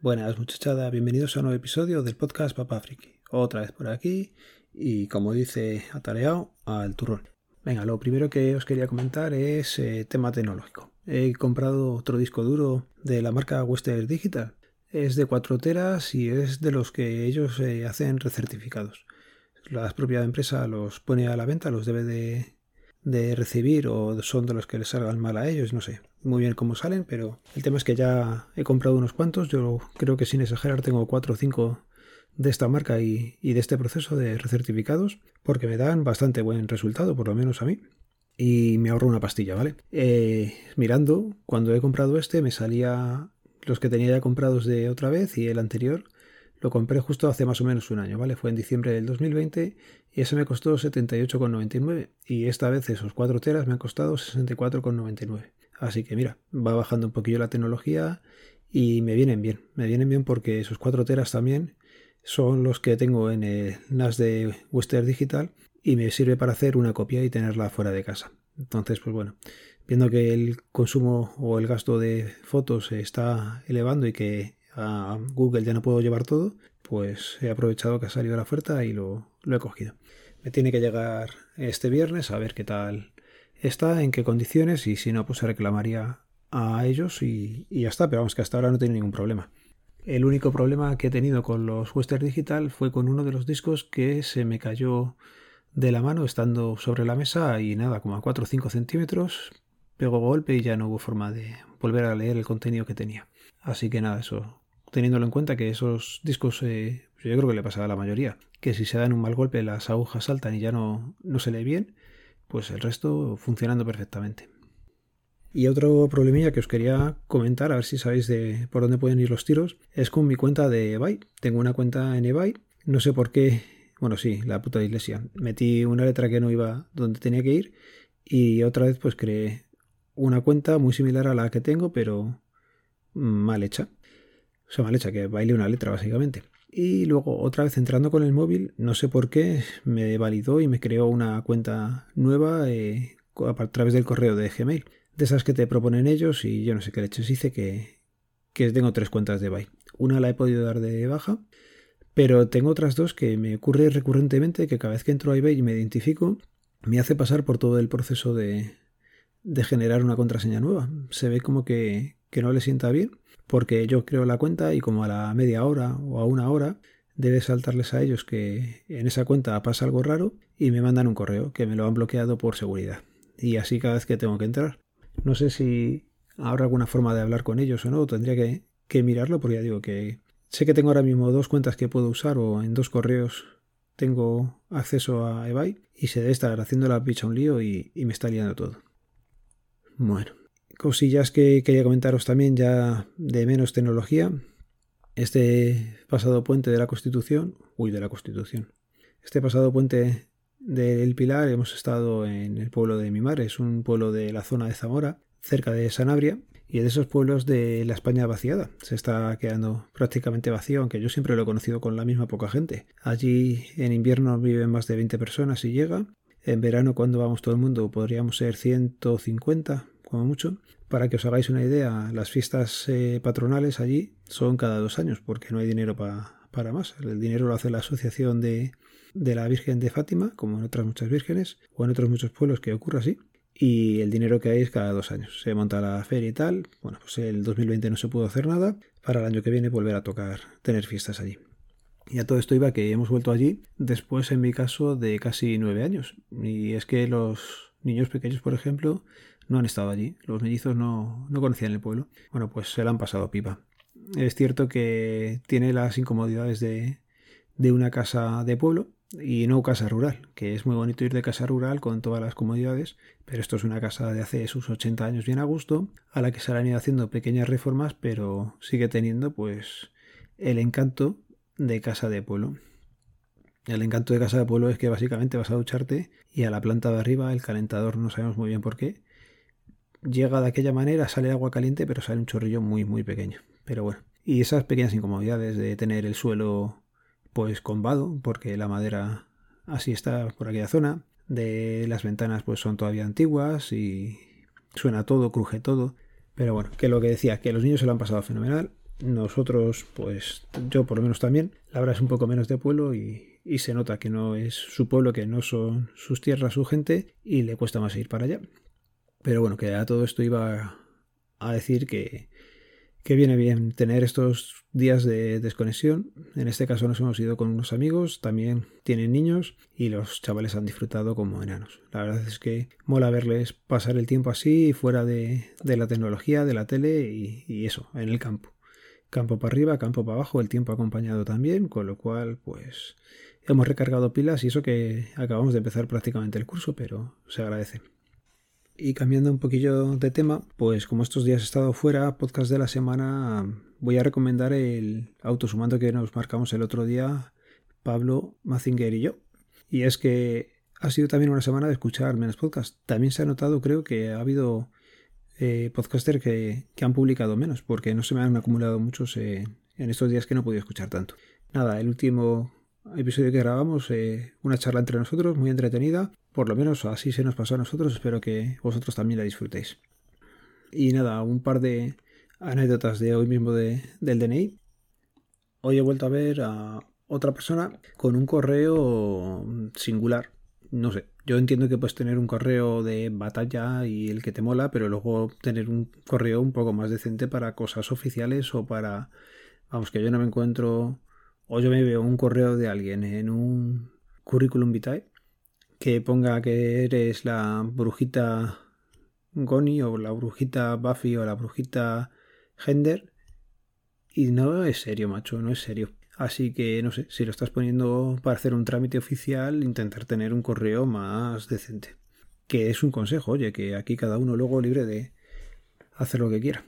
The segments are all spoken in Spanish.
Buenas muchachada, bienvenidos a un nuevo episodio del podcast Papá Friki. Otra vez por aquí y como dice Atareado, al turrón. Venga, lo primero que os quería comentar es eh, tema tecnológico. He comprado otro disco duro de la marca Western Digital. Es de 4 teras y es de los que ellos eh, hacen recertificados. La propia empresa los pone a la venta, los debe de, de recibir o son de los que les salgan mal a ellos, no sé muy bien cómo salen, pero el tema es que ya he comprado unos cuantos. Yo creo que sin exagerar tengo 4 o 5 de esta marca y, de este proceso de recertificados, porque me dan bastante buen resultado, por lo menos a mí. Y me ahorro una pastilla, ¿vale? Eh, mirando, cuando he comprado este, me salía los que tenía ya comprados de otra vez y el anterior lo compré justo hace más o menos un año, ¿vale? Fue en diciembre del 2020 y ese me costó 78,99 y esta vez esos 4 teras me han costado 64,99. Así que mira, va bajando un poquillo la tecnología y me vienen bien. Me vienen bien porque esos 4 teras también son los que tengo en el NAS de Western Digital y me sirve para hacer una copia y tenerla fuera de casa. Entonces, pues bueno, viendo que el consumo o el gasto de fotos se está elevando y que a Google ya no puedo llevar todo, pues he aprovechado que ha salido la oferta y lo, he cogido. Me tiene que llegar este viernes a ver qué tal está, en qué condiciones y si no, pues se reclamaría a ellos y, ya está. Pero vamos, que hasta ahora no tiene ningún problema. El único problema que he tenido con los Western Digital fue con uno de los discos que se me cayó de la mano estando sobre la mesa y nada, como a 4 o 5 centímetros, pegó golpe y ya no hubo forma de volver a leer el contenido que tenía. Así que nada, eso, teniéndolo en cuenta que esos discos, eh, yo creo que le pasa a la mayoría, que si se dan un mal golpe las agujas saltan y ya no, no se lee bien, pues el resto funcionando perfectamente. Y otro problemilla que os quería comentar, a ver si sabéis de por dónde pueden ir los tiros, es con mi cuenta de eBay. Tengo una cuenta en eBay, no sé por qué, bueno, sí, la puta iglesia. Metí una letra que no iba donde tenía que ir y otra vez pues creé una cuenta muy similar a la que tengo, pero mal hecha. O sea, mal hecha, que baile una letra básicamente. Y luego otra vez entrando con el móvil, no sé por qué, me validó y me creó una cuenta nueva eh, a través del correo de Gmail. De esas que te proponen ellos y yo no sé qué leches hice que, que tengo tres cuentas de Bye. Una la he podido dar de baja, pero tengo otras dos que me ocurre recurrentemente que cada vez que entro a eBay y me identifico, me hace pasar por todo el proceso de, de generar una contraseña nueva. Se ve como que, que no le sienta bien porque yo creo la cuenta y como a la media hora o a una hora debe saltarles a ellos que en esa cuenta pasa algo raro y me mandan un correo que me lo han bloqueado por seguridad. Y así cada vez que tengo que entrar. No sé si habrá alguna forma de hablar con ellos o no, tendría que, que mirarlo porque ya digo que sé que tengo ahora mismo dos cuentas que puedo usar o en dos correos tengo acceso a eBay y se debe estar haciendo la picha un lío y, y me está liando todo. Bueno, cosillas que quería comentaros también ya de menos tecnología. Este pasado puente de la Constitución, uy, de la Constitución. Este pasado puente del Pilar hemos estado en el pueblo de Mimar, es un pueblo de la zona de Zamora, cerca de Sanabria, y de esos pueblos de la España vaciada. Se está quedando prácticamente vacío, aunque yo siempre lo he conocido con la misma poca gente. Allí en invierno viven más de 20 personas y llega. En verano, cuando vamos todo el mundo, podríamos ser 150, como mucho. Para que os hagáis una idea, las fiestas eh, patronales allí son cada dos años, porque no hay dinero para más. El dinero lo hace la Asociación de, de la Virgen de Fátima, como en otras muchas vírgenes, o en otros muchos pueblos que ocurre así. Y el dinero que hay es cada dos años. Se monta la feria y tal. Bueno, pues el 2020 no se pudo hacer nada. Para el año que viene volver a tocar, tener fiestas allí. Y a todo esto iba que hemos vuelto allí después, en mi caso, de casi nueve años. Y es que los niños pequeños, por ejemplo, no han estado allí. Los mellizos no, no conocían el pueblo. Bueno, pues se la han pasado pipa. Es cierto que tiene las incomodidades de, de una casa de pueblo y no casa rural, que es muy bonito ir de casa rural con todas las comodidades, pero esto es una casa de hace sus 80 años bien a gusto, a la que se le han ido haciendo pequeñas reformas, pero sigue teniendo pues el encanto de casa de pueblo. El encanto de casa de pueblo es que básicamente vas a ducharte y a la planta de arriba el calentador no sabemos muy bien por qué, llega de aquella manera, sale agua caliente, pero sale un chorrillo muy, muy pequeño. Pero bueno, y esas pequeñas incomodidades de tener el suelo pues combado, porque la madera así está por aquella zona, de las ventanas pues son todavía antiguas y suena todo, cruje todo. Pero bueno, que lo que decía, que los niños se lo han pasado fenomenal. Nosotros, pues yo por lo menos también, la verdad es un poco menos de pueblo y, y se nota que no es su pueblo, que no son sus tierras, su gente, y le cuesta más ir para allá. Pero bueno, que a todo esto iba a decir que, que viene bien tener estos días de desconexión. En este caso nos hemos ido con unos amigos, también tienen niños y los chavales han disfrutado como enanos. La verdad es que mola verles pasar el tiempo así, fuera de, la tecnología, de la tele y, eso, en el campo. Campo para arriba, campo para abajo, el tiempo acompañado también, con lo cual pues hemos recargado pilas y eso que acabamos de empezar prácticamente el curso, pero se agradece. Y cambiando un poquillo de tema, pues como estos días he estado fuera, podcast de la semana, voy a recomendar el autosumando que nos marcamos el otro día, Pablo Mazinger y yo. Y es que ha sido también una semana de escuchar menos podcast. También se ha notado, creo, que ha habido eh, podcasters que, han publicado menos, porque no se me han acumulado muchos en estos días que no he podido escuchar tanto. Nada, el último episodio que grabamos, eh, una charla entre nosotros, muy entretenida. Por lo menos así se nos pasó a nosotros. Espero que vosotros también la disfrutéis. Y nada, un par de anécdotas de hoy mismo de, del DNI. Hoy he vuelto a ver a otra persona con un correo singular. No sé, yo entiendo que puedes tener un correo de batalla y el que te mola, pero luego tener un correo un poco más decente para cosas oficiales o para... Vamos, que yo no me encuentro o yo me veo un correo de alguien en un currículum vitae que ponga que eres la brujita Goni o la brujita Buffy o la brujita Gender y no es serio, macho, no es serio. Así que no sé, si lo estás poniendo para hacer un trámite oficial, intentar tener un correo más decente. Que es un consejo, oye, que aquí cada uno luego libre de hacer lo que quiera.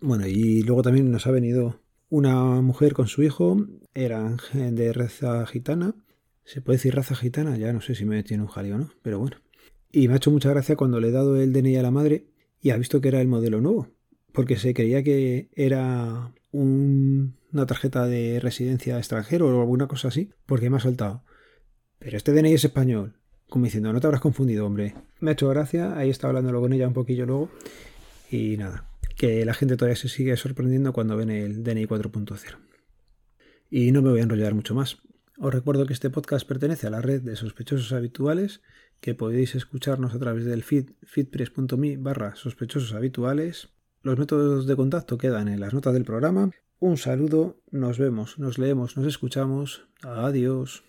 Bueno, y luego también nos ha venido una mujer con su hijo, eran de raza gitana. ¿Se puede decir raza gitana? Ya no sé si me tiene un jaleo no, pero bueno. Y me ha hecho mucha gracia cuando le he dado el DNI a la madre y ha visto que era el modelo nuevo, porque se creía que era una tarjeta de residencia extranjero o alguna cosa así, porque me ha soltado. Pero este DNI es español. Como diciendo, no te habrás confundido, hombre. Me ha hecho gracia, ahí estaba hablándolo con ella un poquillo luego. Y nada, que la gente todavía se sigue sorprendiendo cuando ven el DNI 4.0. Y no me voy a enrollar mucho más. Os recuerdo que este podcast pertenece a la red de sospechosos habituales, que podéis escucharnos a través del feed feedpress.me barra sospechosos habituales. Los métodos de contacto quedan en las notas del programa. Un saludo, nos vemos, nos leemos, nos escuchamos. Adiós.